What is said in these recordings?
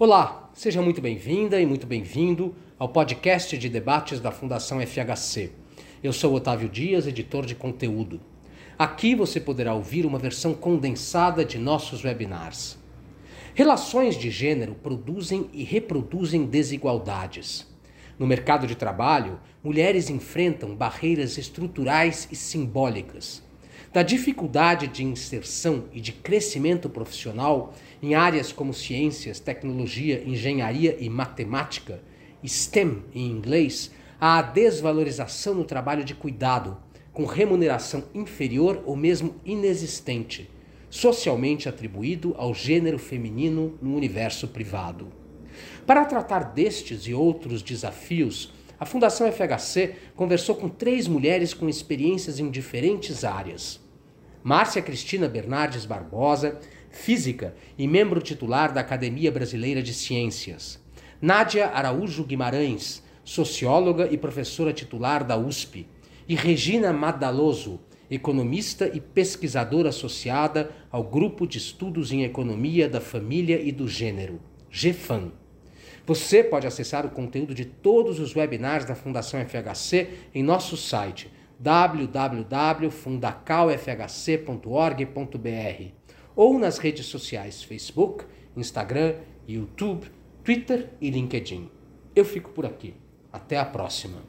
Olá, seja muito bem-vinda e muito bem-vindo ao podcast de debates da Fundação FHC. Eu sou Otávio Dias, editor de conteúdo. Aqui você poderá ouvir uma versão condensada de nossos webinars. Relações de gênero produzem e reproduzem desigualdades. No mercado de trabalho, mulheres enfrentam barreiras estruturais e simbólicas da dificuldade de inserção e de crescimento profissional em áreas como ciências, tecnologia, engenharia e matemática, STEM em inglês, à desvalorização no trabalho de cuidado, com remuneração inferior ou mesmo inexistente, socialmente atribuído ao gênero feminino no universo privado. Para tratar destes e outros desafios, a Fundação FHC conversou com três mulheres com experiências em diferentes áreas. Márcia Cristina Bernardes Barbosa, física e membro titular da Academia Brasileira de Ciências. Nádia Araújo Guimarães, socióloga e professora titular da USP. E Regina Madaloso, economista e pesquisadora associada ao Grupo de Estudos em Economia da Família e do Gênero, GFAM. Você pode acessar o conteúdo de todos os webinars da Fundação FHC em nosso site www.fundacalfhc.org.br ou nas redes sociais Facebook, Instagram, YouTube, Twitter e LinkedIn. Eu fico por aqui. Até a próxima.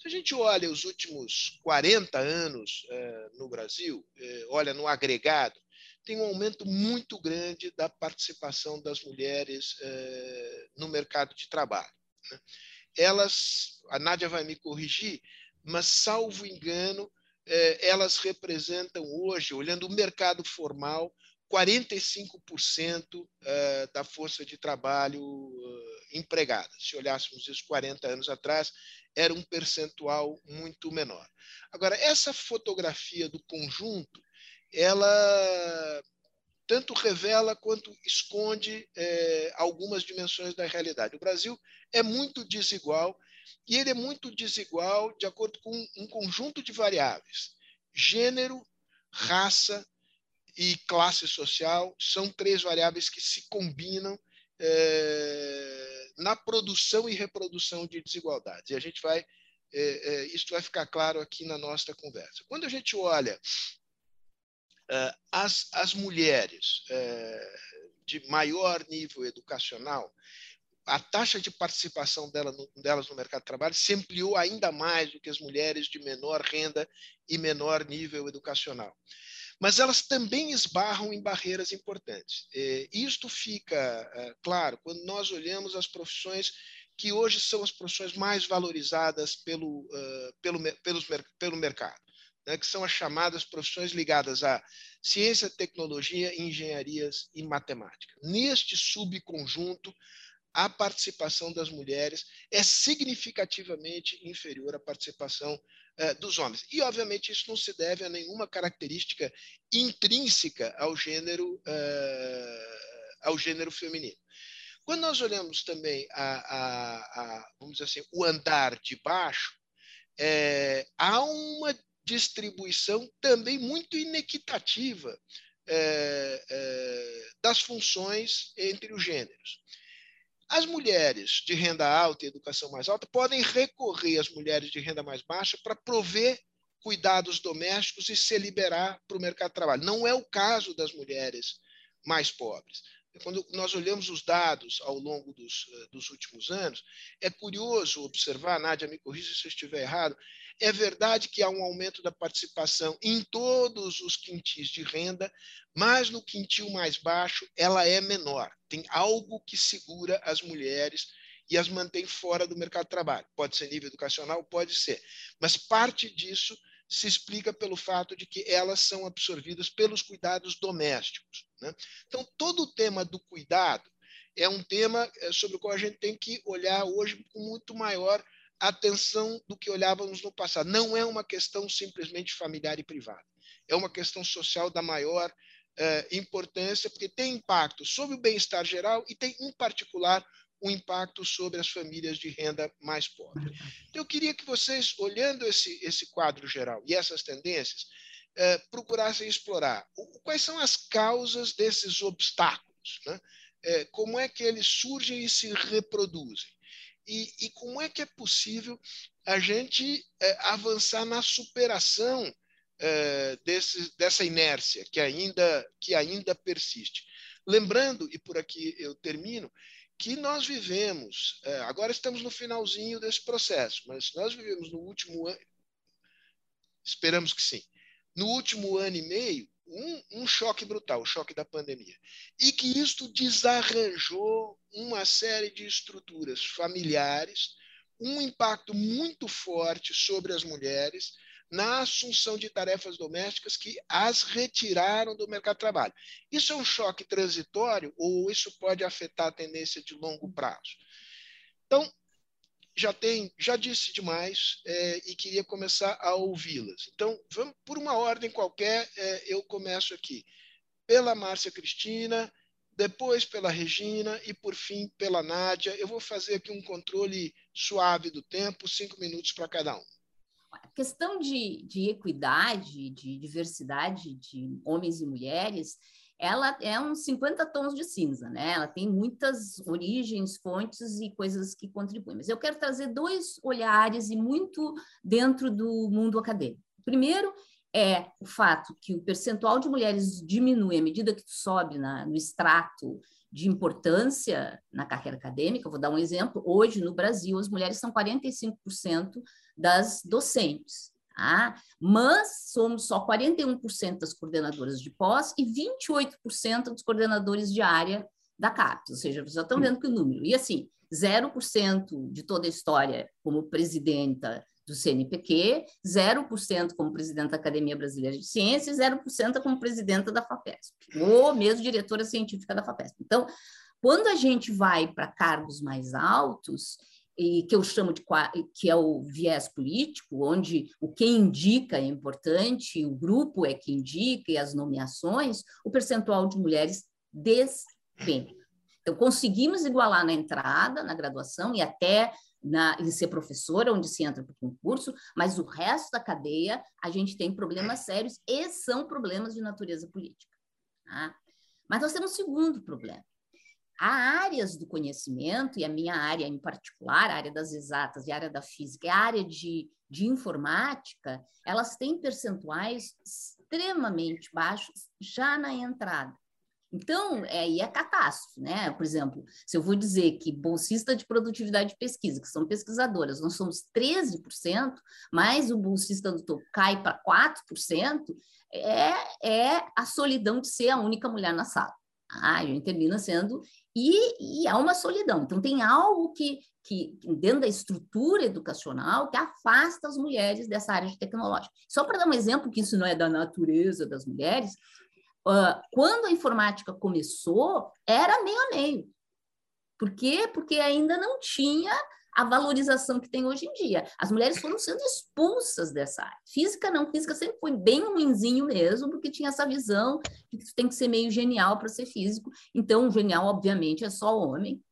Se a gente olha os últimos 40 anos eh, no Brasil, eh, olha no agregado, tem um aumento muito grande da participação das mulheres eh, no mercado de trabalho. Né? Elas, a Nádia vai me corrigir, mas, salvo engano, eh, elas representam hoje, olhando o mercado formal, 45% eh, da força de trabalho eh, empregada. Se olhássemos isso 40 anos atrás, era um percentual muito menor. Agora, essa fotografia do conjunto ela tanto revela quanto esconde é, algumas dimensões da realidade. O Brasil é muito desigual e ele é muito desigual de acordo com um conjunto de variáveis. Gênero, raça e classe social são três variáveis que se combinam é, na produção e reprodução de desigualdades. E a gente vai, é, é, isso vai ficar claro aqui na nossa conversa. Quando a gente olha as, as mulheres de maior nível educacional, a taxa de participação dela no, delas no mercado de trabalho se ampliou ainda mais do que as mulheres de menor renda e menor nível educacional. Mas elas também esbarram em barreiras importantes. Eh, isto fica claro quando nós olhamos as profissões que hoje são as profissões mais valorizadas pelo, pelo, pelos, pelo mercado né, que são as chamadas profissões ligadas à ciência, tecnologia, engenharias e matemática. Neste subconjunto, a participação das mulheres é significativamente inferior à participação eh, dos homens. E, obviamente, isso não se deve a nenhuma característica intrínseca ao gênero, eh, ao gênero feminino. Quando nós olhamos também a, a, a vamos dizer assim, o andar de baixo, é, há uma distribuição também muito inequitativa das funções entre os gêneros. As mulheres de renda alta e educação mais alta podem recorrer às mulheres de renda mais baixa para prover cuidados domésticos e se liberar para o mercado de trabalho. Não é o caso das mulheres mais pobres. Quando nós olhamos os dados ao longo dos, eh, dos últimos anos, é curioso observar, Nádia, me corrija se eu estiver errado, é verdade que há um aumento da participação em todos os quintis de renda, mas no quintil mais baixo ela é menor. Tem algo que segura as mulheres e as mantém fora do mercado de trabalho. Pode ser nível educacional, pode ser. Mas parte disso se explica pelo fato de que elas são absorvidas pelos cuidados domésticos. Né? Então, todo o tema do cuidado é um tema eh, sobre o qual a gente tem que olhar hoje com muito maior atenção do que olhávamos no passado. Não é uma questão simplesmente familiar e privada. É uma questão social da maior eh, importância, porque tem impacto sobre o bem-estar geral e tem, em particular, o impacto sobre as famílias de renda mais pobre. Então, eu queria que vocês, olhando esse, esse quadro geral e essas tendências, é, procurassem explorar quais são as causas desses obstáculos, né? é, como é que eles surgem e se reproduzem, e, e como é que é possível a gente é, avançar na superação é, desse, dessa inércia que ainda, que ainda persiste. Lembrando, e por aqui eu termino, que nós vivemos, é, agora estamos no finalzinho desse processo, mas nós vivemos no último ano, esperamos que sim, no último ano e meio, um, um, choque brutal, o choque da pandemia. E que isto desarranjou uma série de estruturas familiares, um impacto muito forte sobre as mulheres na assunção de tarefas domésticas que as retiraram do mercado de trabalho. Isso é um choque transitório ou isso pode afetar a tendência de longo prazo? Então, já tem, já disse demais é, e queria começar a ouvi-las. Então, vamos por uma ordem qualquer, é, eu começo aqui pela Márcia Cristina, depois pela Regina e por fim pela Nádia. Eu vou fazer aqui um controle suave do tempo, cinco minutos para cada um. A questão de, de equidade, de diversidade de homens e mulheres, ela é uns 50 tons de cinza, né? Ela tem muitas origens, fontes e coisas que contribuem. Mas eu quero trazer dois olhares e muito dentro do mundo acadêmico. Primeiro é o fato que o percentual de mulheres diminui à medida que tu sobe na, no extrato de importância na carreira acadêmica. Eu vou dar um exemplo. Hoje, no Brasil, as mulheres são 45% das docentes. Tá? Mas somos só 41% das coordenadoras de pós e 28% dos coordenadores de área da CAPES, ou seja, vocês já estão vendo que o número. E assim, 0% de toda a história como presidenta do CNPq, 0% como presidenta da Academia Brasileira de Ciências e 0% como presidenta da FAPESP, ou mesmo diretora científica da FAPESP. Então, quando a gente vai para cargos mais altos, e que eu chamo de que é o viés político, onde o que indica é importante, o grupo é que indica e as nomeações, o percentual de mulheres despenca. Então, conseguimos igualar na entrada, na graduação e até na, em ser professora, onde se entra para o concurso, mas o resto da cadeia, a gente tem problemas sérios e são problemas de natureza política. Tá? Mas nós temos um segundo problema, Há áreas do conhecimento, e a minha área em particular, a área das exatas e a área da física, a área de, de informática, elas têm percentuais extremamente baixos já na entrada. Então, é, aí é catástrofe, né? Por exemplo, se eu vou dizer que bolsista de produtividade de pesquisa, que são pesquisadoras, nós somos 13%, mas o bolsista do topo cai para 4%, é, é a solidão de ser a única mulher na sala. A gente termina sendo e, e há uma solidão. Então, tem algo que, que, dentro da estrutura educacional, que afasta as mulheres dessa área de tecnológica. Só para dar um exemplo, que isso não é da natureza das mulheres, uh, quando a informática começou, era meio a meio. Por quê? Porque ainda não tinha a valorização que tem hoje em dia. As mulheres foram sendo expulsas dessa área. Física não, física sempre foi bem ruinzinho mesmo, porque tinha essa visão de que tem que ser meio genial para ser físico. Então, genial, obviamente, é só homem.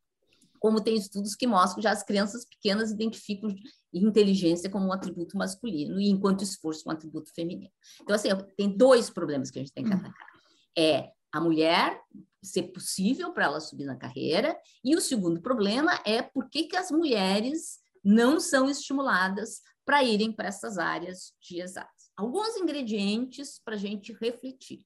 Como tem estudos que mostram que já as crianças pequenas identificam inteligência como um atributo masculino, e enquanto esforço um atributo feminino. Então, assim, tem dois problemas que a gente tem que hum. atacar. É a mulher ser possível para ela subir na carreira. E o segundo problema é por que, que as mulheres não são estimuladas para irem para essas áreas de exatas. Alguns ingredientes para a gente refletir.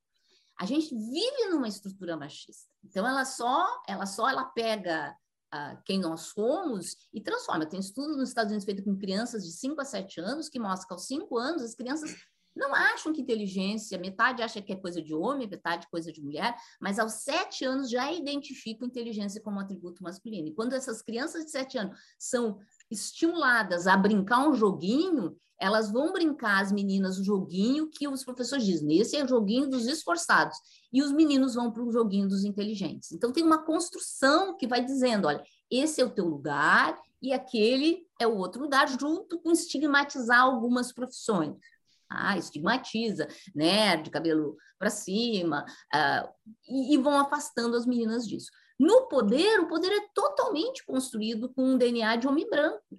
A gente vive numa estrutura machista. Então, ela só, ela só ela pega uh, quem nós somos e transforma. Tem estudos nos Estados Unidos feito com crianças de 5 a 7 anos que mostram que aos 5 anos as crianças não acham que inteligência, metade acha que é coisa de homem, metade coisa de mulher, mas aos sete anos já identificam inteligência como atributo masculino. E quando essas crianças de sete anos são estimuladas a brincar um joguinho, elas vão brincar, as meninas, o joguinho que os professores dizem, esse é o joguinho dos esforçados, e os meninos vão para o joguinho dos inteligentes. Então, tem uma construção que vai dizendo, olha, esse é o teu lugar e aquele é o outro lugar, junto com estigmatizar algumas profissões ah, estigmatiza, né, de cabelo para cima, uh, e, e, vão afastando as meninas disso. No poder, o poder é totalmente construído com um DNA de homem branco.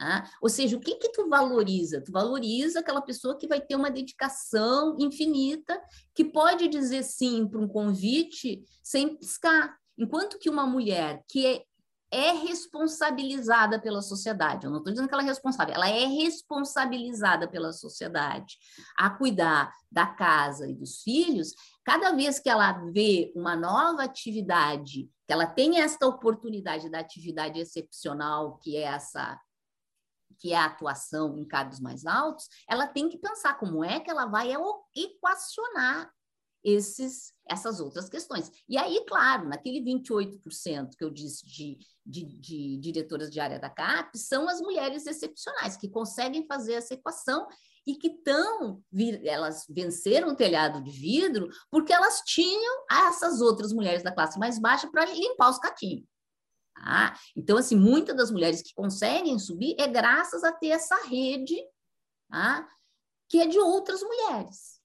Ah, ou seja, o que que tu valoriza? Tu valoriza aquela pessoa que vai ter uma dedicação infinita, que pode dizer sim para um convite sem piscar. Enquanto que uma mulher que é, é responsabilizada pela sociedade, eu não estou dizendo que ela é responsável, ela é responsabilizada pela sociedade a cuidar da casa e dos filhos, cada vez que ela vê uma nova atividade, que ela tem esta oportunidade da atividade excepcional, que é essa que é a atuação em cargos mais altos, ela tem que pensar como é que ela vai equacionar esses, essas outras questões. E aí, claro, naquele 28% que eu disse de, de, de, diretoras de área da CAP, são as mulheres excepcionais que conseguem fazer essa equação e que estão, elas venceram o telhado de vidro porque elas tinham essas outras mulheres da classe mais baixa para limpar os caquinhos. Tá? Então, assim, muitas das mulheres que conseguem subir é graças a ter essa rede tá? que é de outras mulheres.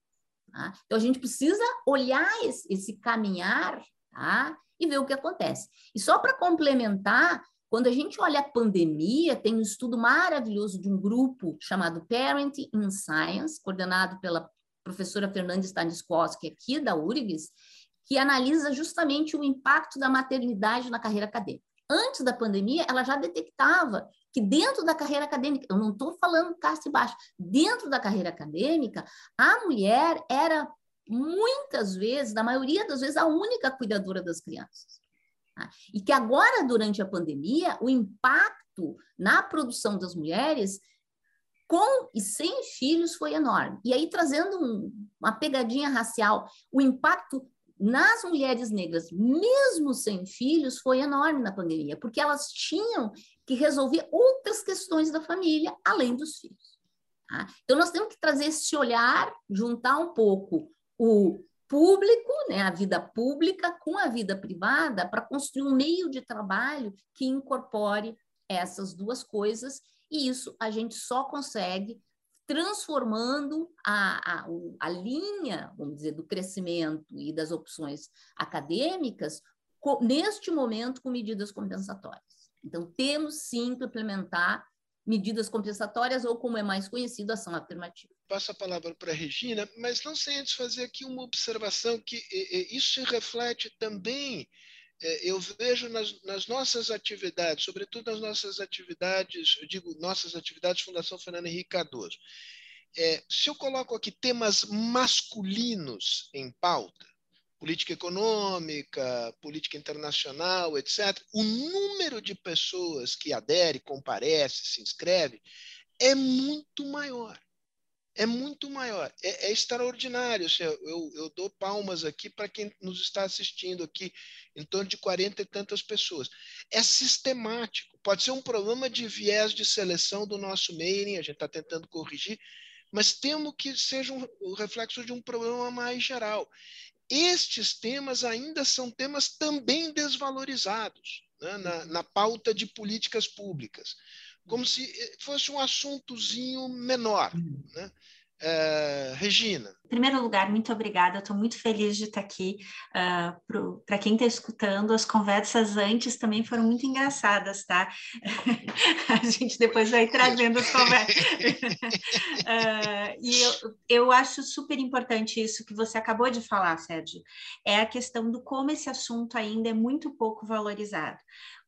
Tá? Então, a gente precisa olhar esse, esse caminhar tá? e ver o que acontece. E só para complementar, quando a gente olha a pandemia, tem um estudo maravilhoso de um grupo chamado Parent in Science, coordenado pela professora Fernanda Stanislavski, aqui da URGS, que analisa justamente o impacto da maternidade na carreira acadêmica antes da pandemia, ela já detectava que dentro da carreira acadêmica, eu não estou falando casta e baixo, dentro da carreira acadêmica, a mulher era muitas vezes, na maioria das vezes, a única cuidadora das crianças. Tá? E que agora, durante a pandemia, o impacto na produção das mulheres com e sem filhos foi enorme. E aí, trazendo um, uma pegadinha racial, o impacto nas mulheres negras, mesmo sem filhos, foi enorme na pandemia, porque elas tinham que resolver outras questões da família, além dos filhos. Tá? Então, nós temos que trazer esse olhar, juntar um pouco o público, né, a vida pública, com a vida privada, para construir um meio de trabalho que incorpore essas duas coisas, e isso a gente só consegue transformando a, a, a linha, vamos dizer, do crescimento e das opções acadêmicas, neste momento, com medidas compensatórias. Então, temos sim que implementar medidas compensatórias ou, como é mais conhecido, ação afirmativa. Passo a palavra para a Regina, mas não sem antes fazer aqui uma observação que isso se reflete também é, eu vejo nas, nas, nossas atividades, sobretudo nas nossas atividades, eu digo nossas atividades Fundação Fernando Henrique Cardoso, é, se eu coloco aqui temas masculinos em pauta, política econômica, política internacional, etc., o número de pessoas que adere, comparece, se inscreve, é muito maior é muito maior, é, é extraordinário. Assim, eu, eu, dou palmas aqui para quem nos está assistindo aqui, em torno de 40 e tantas pessoas. É sistemático, pode ser um problema de viés de seleção do nosso mailing, a gente está tentando corrigir, mas temo que seja um, o reflexo de um problema mais geral. Estes temas ainda são temas também desvalorizados né, na, na pauta de políticas públicas como se eh, fosse um assuntozinho menor. Uhum. Né? É, Regina. Em primeiro lugar, muito obrigada. Estou muito feliz de estar aqui. Uh, ah, Para quem está escutando, as conversas antes também foram muito engraçadas, tá? A gente depois vai trazendo as conversas. uh, e eu, eu acho super importante isso que você acabou de falar, Sérgio. É a questão do como esse assunto ainda é muito pouco valorizado.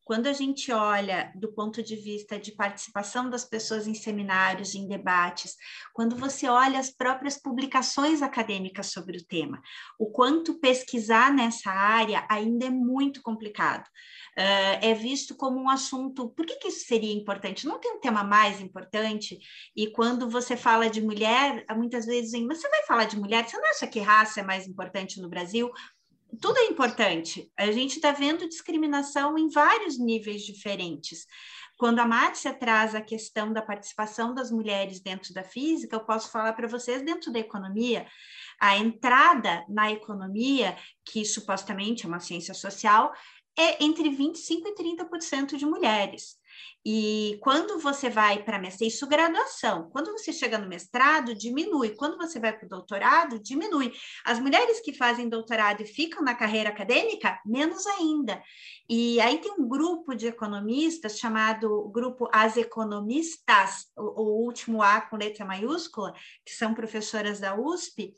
Quando a gente olha do ponto de vista de participação das pessoas em seminários, em debates, quando você olha as próprias publicações acadêmicas sobre o tema, o quanto pesquisar nessa área ainda é muito complicado. Uh, é visto como um assunto. Por que, que isso seria importante? Não tem um tema mais importante? E quando você fala de mulher, muitas vezes dizem, mas você vai falar de mulher? Você não acha que raça é mais importante no Brasil? Tudo é importante. A gente está vendo discriminação em vários níveis diferentes. Quando a Márcia traz a questão da participação das mulheres dentro da física, eu posso falar para vocês dentro da economia. A entrada na economia, que supostamente é uma ciência social, é entre 25% e 30% de mulheres. E quando você vai para mestrado, isso graduação. Quando você chega no mestrado, diminui. Quando você vai para o doutorado, diminui. As mulheres que fazem doutorado e ficam na carreira acadêmica, menos ainda. E aí tem um grupo de economistas chamado Grupo As Economistas, o, o último A com letra maiúscula, que são professoras da USP,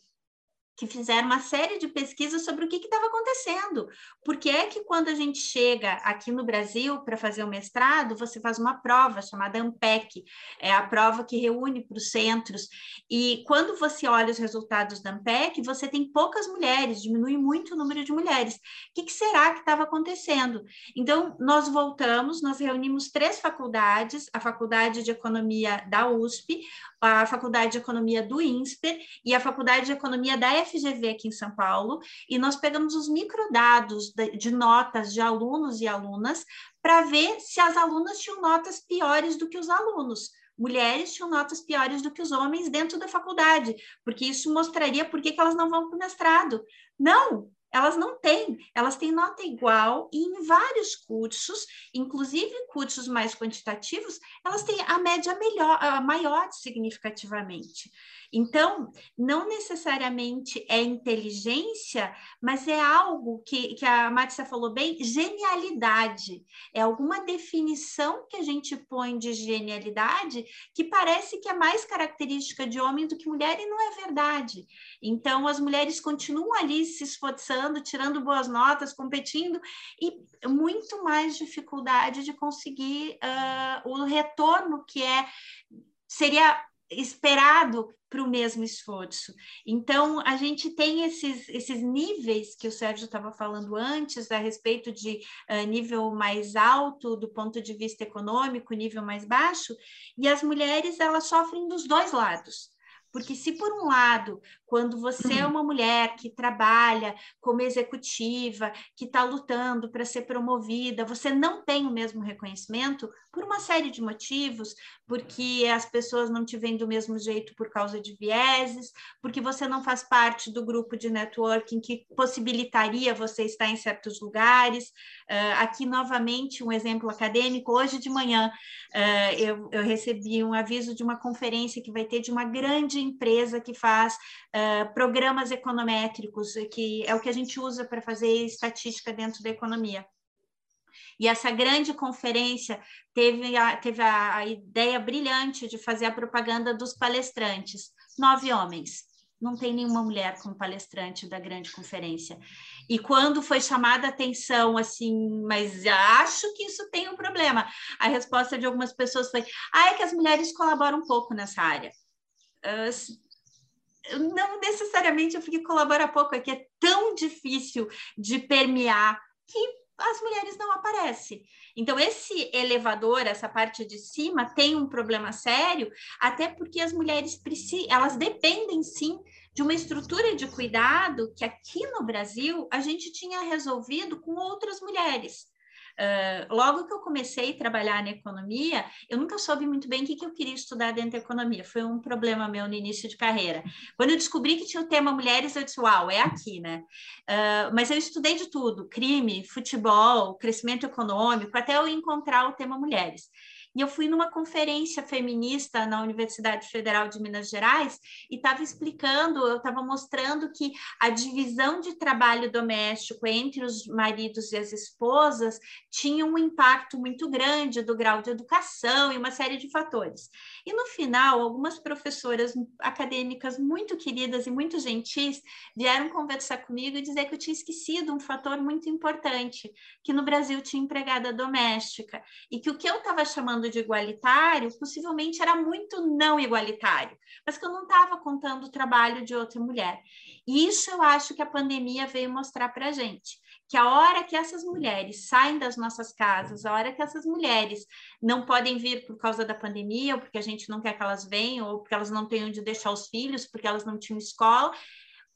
que fizeram uma série de pesquisas sobre o que estava acontecendo. Porque é que quando a gente chega aqui no Brasil para fazer o mestrado, você faz uma prova chamada AMPEC, é a prova que reúne para os centros. E quando você olha os resultados da AMPEC, você tem poucas mulheres, diminui muito o número de mulheres. O que, que será que estava acontecendo? Então, nós voltamos, nós reunimos três faculdades, a Faculdade de Economia da USP, a Faculdade de Economia do INSPER e a Faculdade de Economia da FGV aqui em São Paulo, e nós pegamos os microdados de, de notas de alunos e alunas para ver se as alunas tinham notas piores do que os alunos mulheres tinham notas piores do que os homens dentro da faculdade, porque isso mostraria por que, elas não vão para o mestrado. Não, elas não têm, elas têm nota igual e em vários cursos, inclusive cursos mais quantitativos, elas têm a média melhor, maior significativamente. Então, não necessariamente é inteligência, mas é algo que, que a Márcia falou bem, genialidade. É alguma definição que a gente põe de genialidade que parece que é mais característica de homem do que mulher e não é verdade. Então, as mulheres continuam ali se esforçando, tirando boas notas, competindo e muito mais dificuldade de conseguir uh, o retorno que é seria esperado para o mesmo esforço. Então, a gente tem esses, esses níveis que o Sérgio estava falando antes, a respeito de uh, nível mais alto do ponto de vista econômico, nível mais baixo, e as mulheres elas sofrem dos dois lados. Porque se por um lado, quando você é uma mulher que trabalha como executiva, que está lutando para ser promovida, você não tem o mesmo reconhecimento por uma série de motivos, porque as pessoas não te veem do mesmo jeito por causa de vieses, porque você não faz parte do grupo de networking que possibilitaria você estar em certos lugares. Uh, aqui, novamente, um exemplo acadêmico. Hoje de manhã, uh, eu, eu recebi um aviso de uma conferência que vai ter de uma grande empresa que faz uh, programas econométricos, que é o que a gente usa para fazer estatística dentro da economia. E essa grande conferência teve, a, teve a, a ideia brilhante de fazer a propaganda dos palestrantes. Nove homens não tem nenhuma mulher como palestrante da grande conferência. E quando foi chamada a atenção, assim, mas acho que isso tem um problema, a resposta de algumas pessoas foi: ah, é que as mulheres colaboram um pouco nessa área. Uh, não necessariamente eu fiquei colaborar pouco, é que é tão difícil de permear que as mulheres não aparecem. Então, esse elevador, essa parte de cima, tem um problema sério, até porque as mulheres precisam, elas dependem sim de uma estrutura de cuidado que aqui no Brasil a gente tinha resolvido com outras mulheres. Uh, logo que eu comecei a trabalhar na economia, eu nunca soube muito bem o que, que eu queria estudar dentro da economia. Foi um problema meu no início de carreira. Quando eu descobri que tinha o tema mulheres, eu disse, uau, é aqui, né? Uh, mas eu estudei de tudo: crime, futebol, crescimento econômico, até eu encontrar o tema mulheres. E eu fui numa conferência feminista na Universidade Federal de Minas Gerais e estava explicando, eu estava mostrando que a divisão de trabalho doméstico entre os maridos e as esposas tinha um impacto muito grande do grau de educação e uma série de fatores. E no final, algumas professoras acadêmicas muito queridas e muito gentis vieram conversar comigo e dizer que eu tinha esquecido um fator muito importante, que no Brasil tinha empregada doméstica e que o que eu estava chamando de igualitário, possivelmente era muito não igualitário, mas que eu não estava contando o trabalho de outra mulher. E isso eu acho que a pandemia veio mostrar para a gente, que a hora que essas mulheres saem das nossas casas, a hora que essas mulheres não podem vir por causa da pandemia, ou porque a gente não quer que elas venham, ou porque elas não têm onde deixar os filhos, porque elas não tinham escola,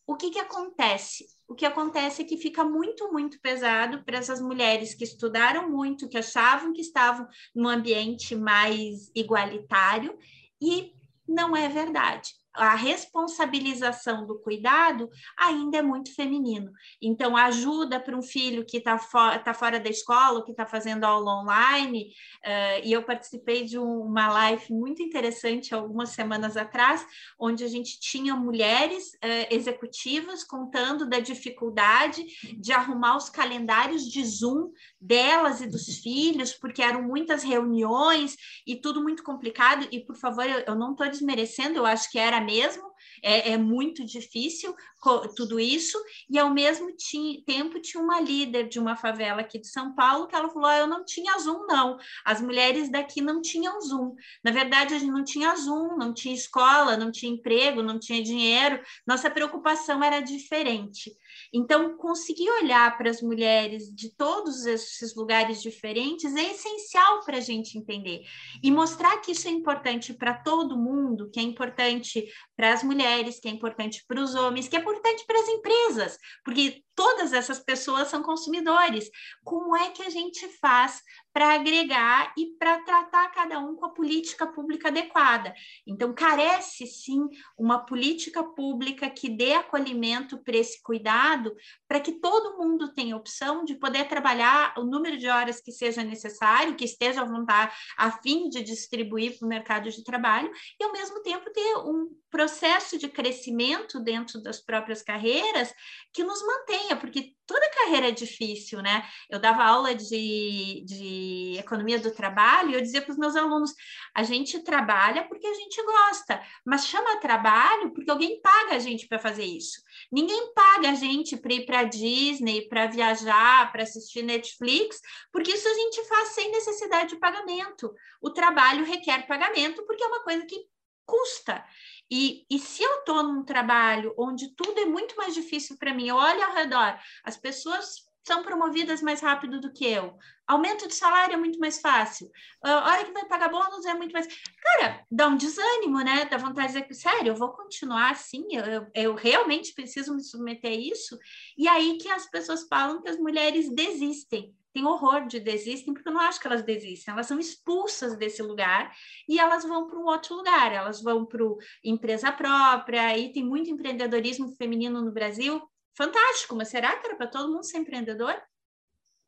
o que, que acontece? O que acontece é que fica muito, muito pesado para essas mulheres que estudaram muito, que achavam que estavam num ambiente mais igualitário, e não é verdade. A responsabilização do cuidado ainda é muito feminino. Então, ajuda para um filho que está fo tá fora da escola, que está fazendo aula online, uh, e eu participei de uma live muito interessante algumas semanas atrás, onde a gente tinha mulheres uh, executivas contando da dificuldade de arrumar os calendários de Zoom delas e dos filhos, porque eram muitas reuniões e tudo muito complicado. E, por favor, eu, eu não estou desmerecendo, eu acho que era mesmo, é, é muito difícil tudo isso, e ao mesmo tempo tinha uma líder de uma favela aqui de São Paulo que ela falou: ah, eu não tinha Zoom, não. As mulheres daqui não tinham Zoom. Na verdade, a gente não tinha Zoom, não tinha escola, não tinha emprego, não tinha dinheiro. Nossa preocupação era diferente. Então, conseguir olhar para as mulheres de todos esses lugares diferentes é essencial para a gente entender. E mostrar que isso é importante para todo mundo, que é importante para as mulheres, que é importante para os homens, que é importante para as empresas, porque todas essas pessoas são consumidores. Como é que a gente faz para agregar e para tratar cada um com a política pública adequada? Então, carece sim uma política pública que dê acolhimento para esse cuidado, para que todo mundo tenha opção de poder trabalhar o número de horas que seja necessário, que esteja à vontade, a fim de distribuir para o mercado de trabalho, e ao mesmo tempo ter um processo de crescimento dentro das próprias carreiras que nos mantenha, porque toda carreira é difícil, né? Eu dava aula de, de economia do trabalho e eu dizia para os meus alunos: a gente trabalha porque a gente gosta, mas chama trabalho porque alguém paga a gente para fazer isso. Ninguém paga a gente para ir para Disney, para viajar, para assistir Netflix, porque isso a gente faz sem necessidade de pagamento. O trabalho requer pagamento porque é uma coisa que custa. E, e se eu estou num trabalho onde tudo é muito mais difícil para mim, eu olho ao redor, as pessoas são promovidas mais rápido do que eu. Aumento de salário é muito mais fácil. A hora que vai pagar bônus é muito mais. Cara, dá um desânimo, né? Dá vontade de dizer, sério, eu vou continuar assim, eu, eu realmente preciso me submeter a isso. E aí que as pessoas falam que as mulheres desistem têm horror de desistem, porque eu não acho que elas desistem, elas são expulsas desse lugar e elas vão para um outro lugar, elas vão para empresa própria, e tem muito empreendedorismo feminino no Brasil, fantástico, mas será que era para todo mundo ser empreendedor?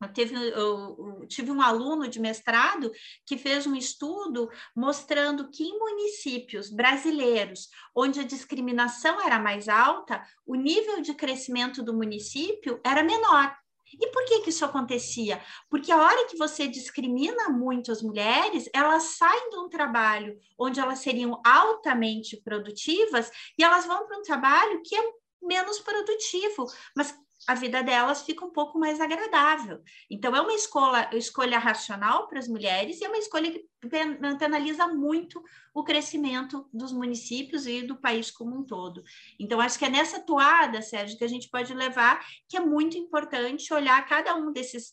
Eu, teve, eu, eu, tive um aluno de mestrado que fez um estudo mostrando que em municípios brasileiros onde a discriminação era mais alta, o nível de crescimento do município era menor. E por que, que isso acontecia? Porque a hora que você discrimina muito as mulheres, elas saem de um trabalho onde elas seriam altamente produtivas e elas vão para um trabalho que é menos produtivo, mas a vida delas fica um pouco mais agradável. Então, é uma escolha, escolha racional para as mulheres e é uma escolha que penaliza muito o crescimento dos municípios e do país como um todo. Então, acho que é nessa toada, Sérgio, que a gente pode levar, que é muito importante olhar cada um desses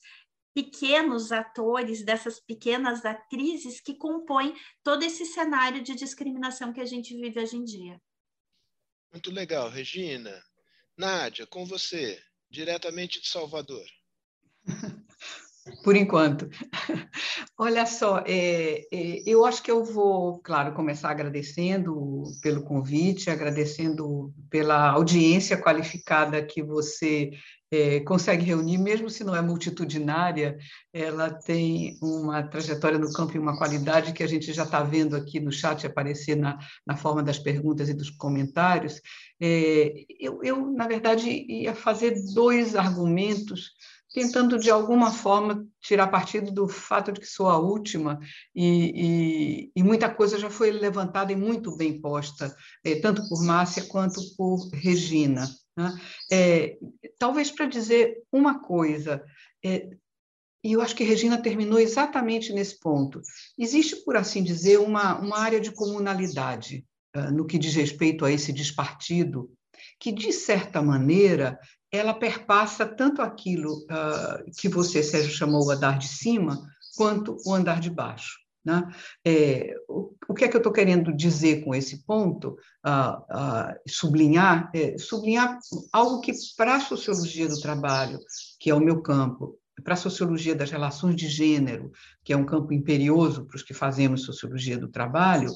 pequenos atores, dessas pequenas atrizes que compõem todo esse cenário de discriminação que a gente vive hoje em dia. Muito legal, Regina. Nádia, com você diretamente de Salvador? Por enquanto. Olha só, é, é, eu acho que eu vou, claro, começar agradecendo pelo convite, agradecendo pela audiência qualificada que você é, consegue reunir, mesmo se não é multitudinária, ela tem uma trajetória no campo e uma qualidade que a gente já está vendo aqui no chat aparecer na, na forma das perguntas e dos comentários. É, eu, eu, na verdade, ia fazer dois argumentos tentando de alguma forma tirar partido do fato de que sou a última e, e, e muita coisa já foi levantada e muito bem posta, é, tanto por Márcia quanto por Regina. Né? É, talvez para dizer uma coisa, é, e eu acho que Regina terminou exatamente nesse ponto. Existe, por assim dizer, uma, uma área de comunalidade no que diz respeito a esse despartido, que, de certa maneira, ela perpassa tanto aquilo uh, que você, Sérgio, chamou o andar de cima, quanto o andar de baixo. Né? É, o, o, que é que eu estou querendo dizer com esse ponto? Sublinhar, é, sublinhar algo que, para a sociologia do trabalho, que é o meu campo, para a sociologia das relações de gênero, que é um campo imperioso para os que fazemos sociologia do trabalho,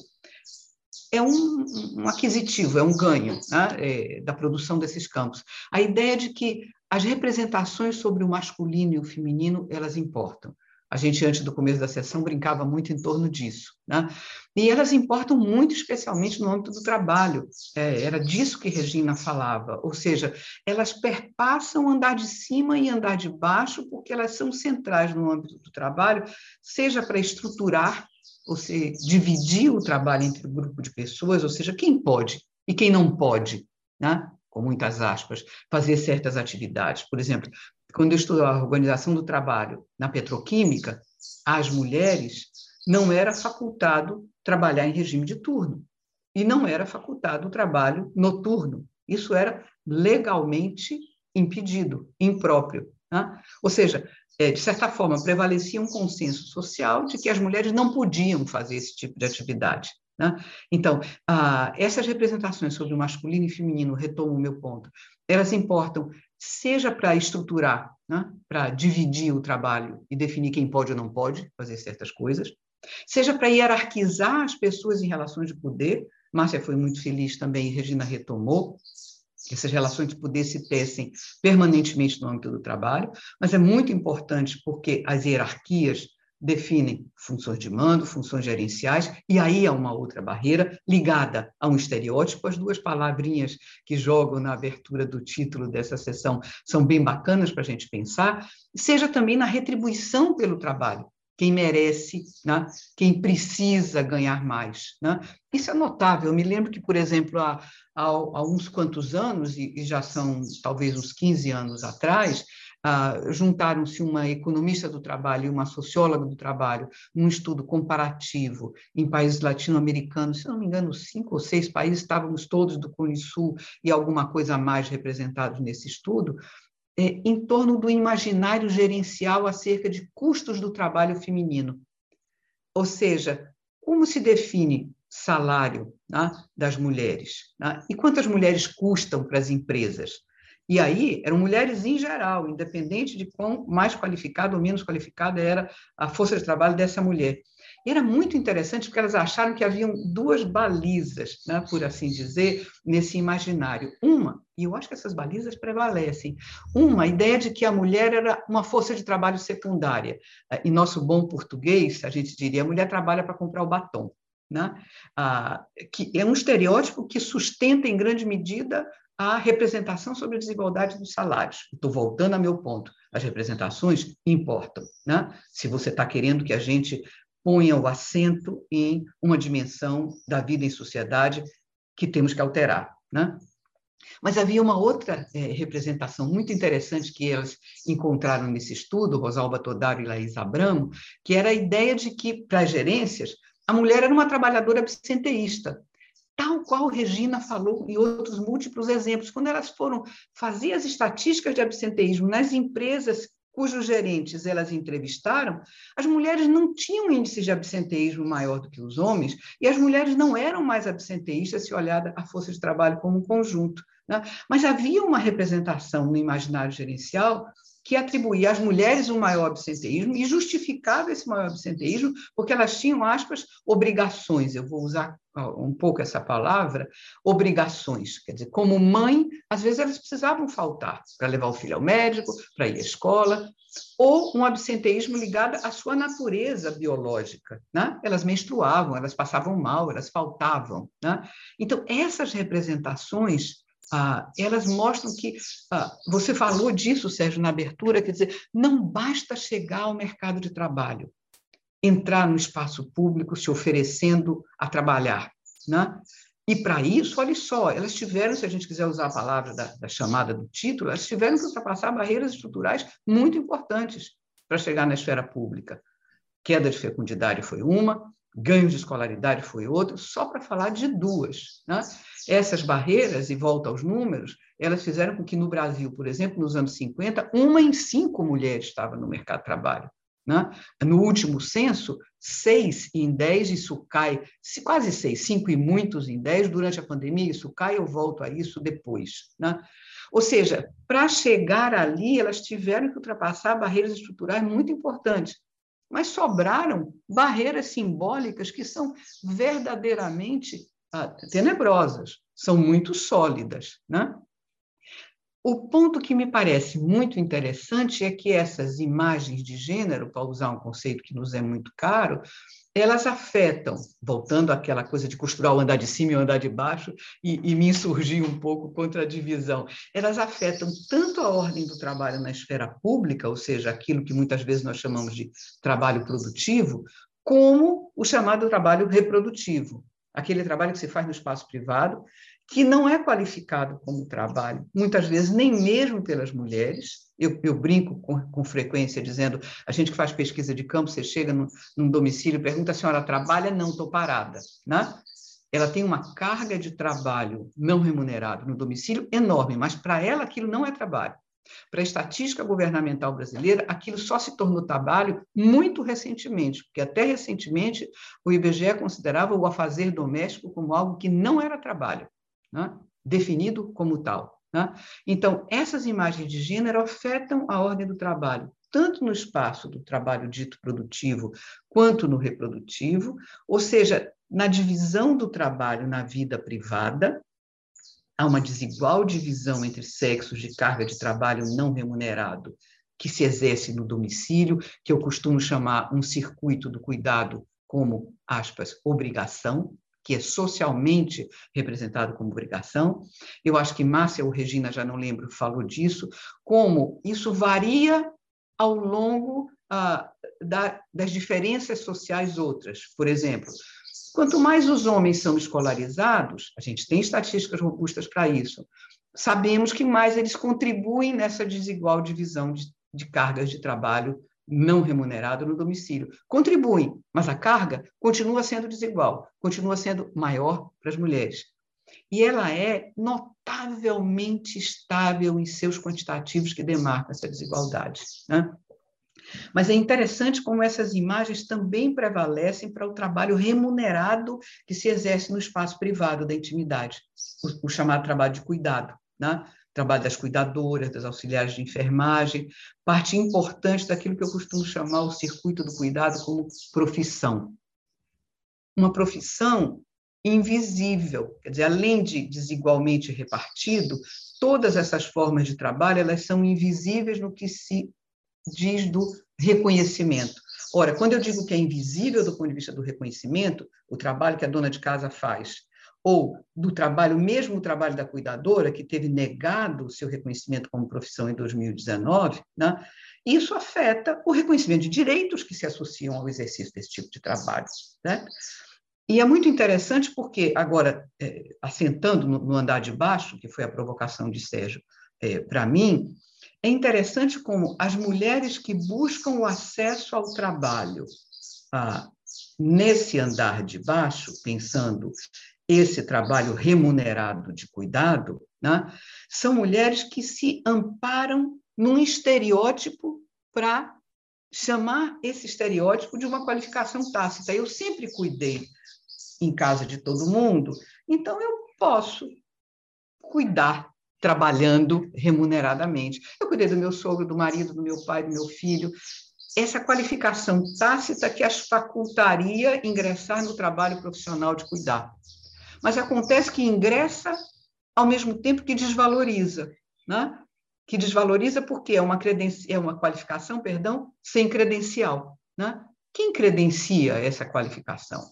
é um, um aquisitivo, é um ganho né, é, da produção desses campos. A ideia de que as representações sobre o masculino e o feminino, elas importam. A gente, antes do começo da sessão, brincava muito em torno disso. Né? E elas importam muito, especialmente no âmbito do trabalho. É, era disso que Regina falava. Ou seja, elas perpassam andar de cima e andar de baixo, porque elas são centrais no âmbito do trabalho, seja para estruturar, seja, dividir o trabalho entre o um grupo de pessoas, ou seja, quem pode e quem não pode. Né? com muitas aspas, fazer certas atividades. Por exemplo, quando eu estudo a organização do trabalho na petroquímica, às mulheres não era facultado trabalhar em regime de turno e não era facultado o trabalho noturno. Isso era legalmente impedido, impróprio. Né? Ou seja, de certa forma, prevalecia um consenso social de que as mulheres não podiam fazer esse tipo de atividade. Né? Então, ah, essas representações sobre o masculino e feminino, retomo o meu ponto, elas importam seja para estruturar, né? para dividir o trabalho e definir quem pode ou não pode fazer certas coisas, seja para hierarquizar as pessoas em relações de poder. Márcia foi muito feliz também e Regina retomou que essas relações de poder se tecem permanentemente no âmbito do trabalho, mas é muito importante porque as hierarquias definem funções de mando, funções gerenciais, e aí há uma outra barreira ligada a um estereótipo. As duas palavrinhas que jogam na abertura do título dessa sessão são bem bacanas para a gente pensar, seja também na retribuição pelo trabalho. Quem merece, né? quem precisa ganhar mais. Né? Isso é notável. Eu me lembro que, por exemplo, há, há, há uns quantos anos, e, e já são talvez uns 15 anos atrás, ah, juntaram-se uma economista do trabalho e uma socióloga do trabalho num estudo comparativo em países latino-americanos, se não me engano, cinco ou seis países, estávamos todos do Cone Sul e alguma coisa a mais representados nesse estudo, é, em torno do imaginário gerencial acerca de custos do trabalho feminino. Ou seja, como se define salário né, das mulheres? Né? E quantas mulheres custam para as empresas? E aí eram mulheres em geral, independente de quão mais qualificada ou menos qualificada era a força de trabalho dessa mulher. Era muito interessante porque elas acharam que haviam duas balizas, né, por assim dizer, nesse imaginário. Uma, e eu acho que essas balizas prevalecem, uma, a ideia de que a mulher era uma força de trabalho secundária. Em nosso bom português, a gente diria, a mulher trabalha para comprar o batom. Né? Ah, que é um estereótipo que sustenta, em grande medida, a representação sobre a desigualdade dos salários. Estou voltando a meu ponto. As representações importam. Né? Se você está querendo que a gente ponha o acento em uma dimensão da vida em sociedade que temos que alterar. Né? Mas havia uma outra é, representação muito interessante que elas encontraram nesse estudo, Rosalba Todaro e Laís Abramo, que era a ideia de que, para as gerências, a mulher era uma trabalhadora absenteísta, tal qual Regina falou e outros múltiplos exemplos. Quando elas foram fazer as estatísticas de absenteísmo nas empresas cujos gerentes elas entrevistaram, as mulheres não tinham índice de absenteísmo maior do que os homens, e as mulheres não eram mais absenteístas se olhada a força de trabalho como um conjunto. Né? Mas havia uma representação no imaginário gerencial que atribuía às mulheres um maior absenteísmo e justificava esse maior absenteísmo porque elas tinham, aspas, obrigações. Eu vou usar um pouco essa palavra, obrigações. Quer dizer, como mãe, às vezes elas precisavam faltar para levar o filho ao médico, para ir à escola, ou um absenteísmo ligado à sua natureza biológica. Né? Elas menstruavam, elas passavam mal, elas faltavam. Né? Então, essas representações ah, elas mostram que ah, você falou disso, Sérgio, na abertura, quer dizer, não basta chegar ao mercado de trabalho, entrar no espaço público se oferecendo a trabalhar, né? E para isso, olha só, elas tiveram, se a gente quiser usar a palavra da, da chamada do título, elas tiveram que ultrapassar barreiras estruturais muito importantes para chegar na esfera pública. Queda de fecundidade foi uma, ganho de escolaridade foi outra, só para falar de duas. Né? Essas barreiras, e volta aos números, elas fizeram com que no Brasil, por exemplo, nos anos 50, uma em cinco mulheres estava no mercado de trabalho. Né? No último censo, seis em dez, isso cai, quase seis, cinco e muitos em dez, durante a pandemia, isso cai, eu volto a isso depois. Né? Ou seja, para chegar ali, elas tiveram que ultrapassar barreiras estruturais muito importantes, mas sobraram barreiras simbólicas que são verdadeiramente ah, tenebrosas, são muito sólidas. Né? O ponto que me parece muito interessante é que essas imagens de gênero, para usar um conceito que nos é muito caro, elas afetam, voltando àquela coisa de costurar o andar de cima e o andar de baixo, e, e me insurgir um pouco contra a divisão, elas afetam tanto a ordem do trabalho na esfera pública, ou seja, aquilo que muitas vezes nós chamamos de trabalho produtivo, como o chamado trabalho reprodutivo, aquele trabalho que se faz no espaço privado, que não é qualificado como trabalho, muitas vezes nem mesmo pelas mulheres. Eu, eu brinco com, com, frequência dizendo: a gente que faz pesquisa de campo, você chega no, num domicílio, pergunta: a senhora trabalha? Não, estou parada. Né? Ela tem uma carga de trabalho não remunerado no domicílio enorme, mas para ela aquilo não é trabalho. Para a estatística governamental brasileira, aquilo só se tornou trabalho muito recentemente, porque até recentemente o IBGE considerava o afazer doméstico como algo que não era trabalho né? definido como tal. Né? Então, essas imagens de gênero afetam a ordem do trabalho, tanto no espaço do trabalho dito produtivo, quanto no reprodutivo, ou seja, na divisão do trabalho na vida privada, há uma desigual divisão entre sexos de carga de trabalho não remunerado que se exerce no domicílio, que eu costumo chamar um circuito do cuidado como, aspas, obrigação, que é socialmente representado como obrigação. Eu acho que Márcia ou Regina, já não lembro, falou disso, como isso varia ao longo ah, da, das diferenças sociais outras. Por exemplo, quanto mais os homens são escolarizados, a gente tem estatísticas robustas para isso, sabemos que mais eles contribuem nessa desigual divisão de, de cargas de trabalho não remunerado no domicílio. Contribuem, mas a carga continua sendo desigual, continua sendo maior para as mulheres. E ela é notavelmente estável em seus quantitativos que demarcam essa desigualdade. Né? Mas é interessante como essas imagens também prevalecem para o trabalho remunerado que se exerce no espaço privado da intimidade, o, o chamado trabalho de cuidado. Né? Trabalho das cuidadoras, das auxiliares de enfermagem, parte importante daquilo que eu costumo chamar o circuito do cuidado como profissão. Uma profissão invisível, quer dizer, além de desigualmente repartido, todas essas formas de trabalho elas são invisíveis no que se diz do reconhecimento. Ora, quando eu digo que é invisível do ponto de vista do reconhecimento, o trabalho que a dona de casa faz ou do trabalho, mesmo o trabalho da cuidadora, que teve negado o seu reconhecimento como profissão em 2019, né? isso afeta o reconhecimento de direitos que se associam ao exercício desse tipo de trabalho. Né? E é muito interessante porque, agora, é, assentando no, no, andar de baixo, que foi a provocação de Sérgio é, para mim, é interessante como as mulheres que buscam o acesso ao trabalho ah, nesse andar de baixo, pensando esse trabalho remunerado de cuidado, né, são mulheres que se amparam num estereótipo para chamar esse estereótipo de uma qualificação tácita. Eu sempre cuidei em casa de todo mundo, então eu posso cuidar trabalhando remuneradamente. Eu cuidei do meu sogro, do marido, do meu pai, do meu filho. Essa qualificação tácita que as facultaria ingressar no trabalho profissional de cuidar. Mas acontece que ingressa ao mesmo tempo que desvaloriza, né? que desvaloriza porque é uma, é uma qualificação, perdão, sem credencial. Né? Quem credencia essa qualificação?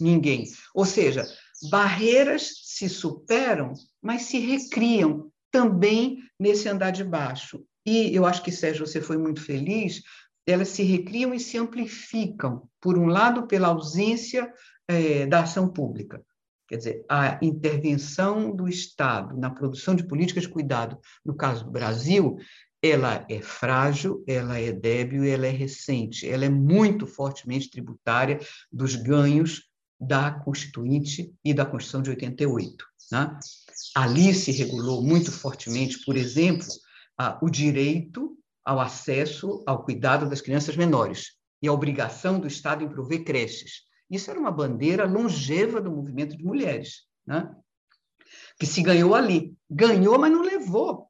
Ninguém. Ou seja, barreiras se superam, mas se recriam também nesse andar de baixo. E eu acho que, Sérgio, você foi muito feliz, elas se recriam e se amplificam, por um lado, pela ausência é, da ação pública, Quer dizer, a intervenção do Estado na produção de políticas de cuidado, no caso do Brasil, ela é frágil, ela é débil, ela é recente, ela é muito fortemente tributária dos ganhos da Constituinte e da Constituição de 88. Né? Ali se regulou muito fortemente, por exemplo, o direito ao acesso ao cuidado das crianças menores e a obrigação do Estado em prover creches. Isso era uma bandeira longeva do movimento de mulheres, né? que se ganhou ali. Ganhou, mas não levou,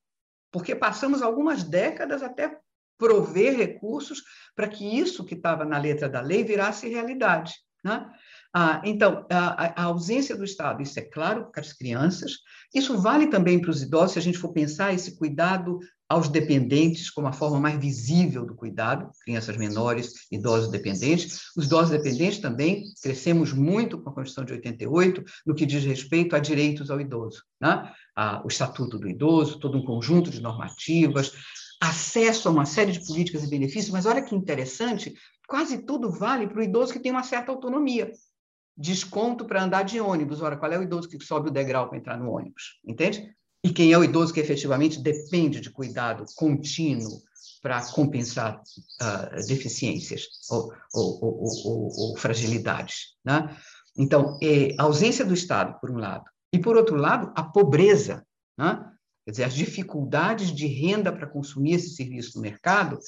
porque passamos algumas décadas até prover recursos para que isso que estava na letra da lei virasse realidade. Né? Ah, então, a, a, ausência do Estado, isso é claro para as crianças, isso vale também para os idosos, se a gente for pensar esse cuidado aos dependentes como a forma mais visível do cuidado, crianças menores, idosos dependentes. Os idosos dependentes também crescemos muito com a Constituição de 88 no que diz respeito a direitos ao idoso, né? Ah, o Estatuto do Idoso, todo um conjunto de normativas, acesso a uma série de políticas e benefícios, mas olha que interessante, quase tudo vale para o idoso que tem uma certa autonomia. Desconto para andar de ônibus. Ora, qual é o idoso que sobe o degrau para entrar no ônibus? Entende? E quem é o idoso que efetivamente depende de cuidado contínuo para compensar uh, deficiências ou, ou, ou, ou, fragilidades. Né? Então, é, a ausência do Estado, por um lado, e, por outro lado, a pobreza. Né? Quer dizer, as dificuldades de renda para consumir esse serviço no mercado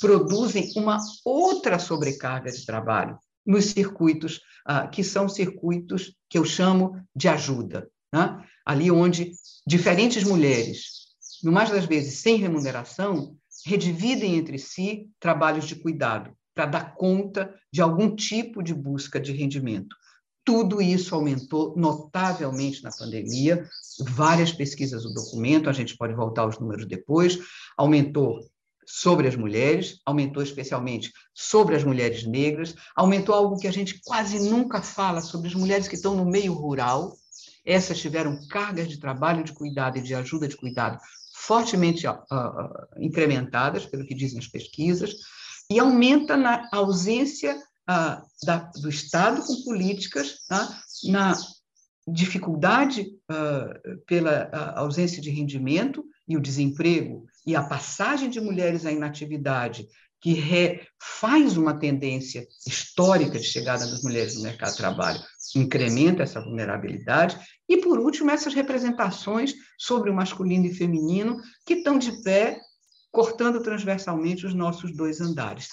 produzem uma outra sobrecarga de trabalho nos circuitos, ah, que são circuitos que eu chamo de ajuda. Né? Ali onde diferentes mulheres, no mais das vezes sem remuneração, redividem entre si trabalhos de cuidado para dar conta de algum tipo de busca de rendimento. Tudo isso aumentou notavelmente na pandemia. Várias pesquisas o documento, a gente pode voltar aos números depois. Aumentou sobre as mulheres, aumentou especialmente sobre as mulheres negras, aumentou algo que a gente quase nunca fala sobre as mulheres que estão no meio rural. Essas tiveram cargas de trabalho de cuidado e de ajuda de cuidado fortemente uh, uh, incrementadas, pelo que dizem as pesquisas, e aumenta na ausência ah, da, do Estado com políticas tá? na dificuldade ah, pela ausência de rendimento e o desemprego e a passagem de mulheres à inatividade, que faz uma tendência histórica de chegada das mulheres no mercado de trabalho, incrementa essa vulnerabilidade, e, por último, essas representações sobre o masculino e feminino que estão de pé, cortando transversalmente os nossos dois andares.